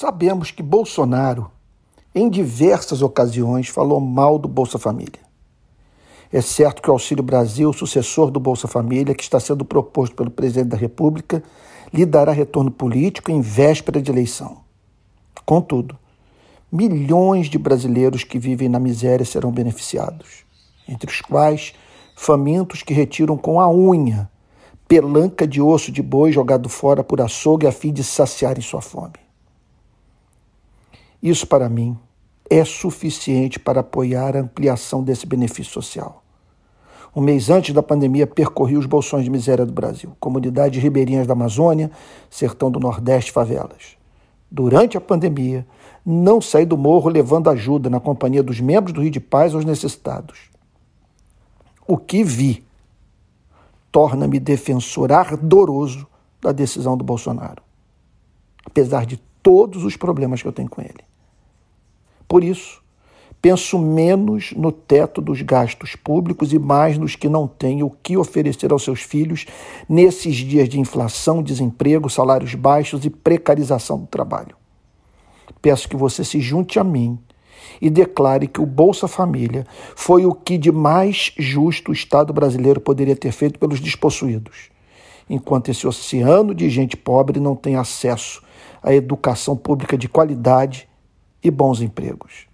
Sabemos que Bolsonaro, em diversas ocasiões, falou mal do Bolsa Família. É certo que o Auxílio Brasil, sucessor do Bolsa Família, que está sendo proposto pelo presidente da República, lhe dará retorno político em véspera de eleição. Contudo, milhões de brasileiros que vivem na miséria serão beneficiados, entre os quais famintos que retiram com a unha pelanca de osso de boi jogado fora por açougue a fim de saciarem sua fome. Isso, para mim, é suficiente para apoiar a ampliação desse benefício social. Um mês antes da pandemia, percorri os bolsões de miséria do Brasil, comunidades ribeirinhas da Amazônia, sertão do Nordeste, favelas. Durante a pandemia, não saí do morro levando ajuda na companhia dos membros do Rio de Paz aos necessitados. O que vi torna-me defensor ardoroso da decisão do Bolsonaro, apesar de todos os problemas que eu tenho com ele. Por isso, penso menos no teto dos gastos públicos e mais nos que não têm o que oferecer aos seus filhos nesses dias de inflação, desemprego, salários baixos e precarização do trabalho. Peço que você se junte a mim e declare que o Bolsa Família foi o que de mais justo o Estado brasileiro poderia ter feito pelos despossuídos, enquanto esse oceano de gente pobre não tem acesso à educação pública de qualidade e bons empregos.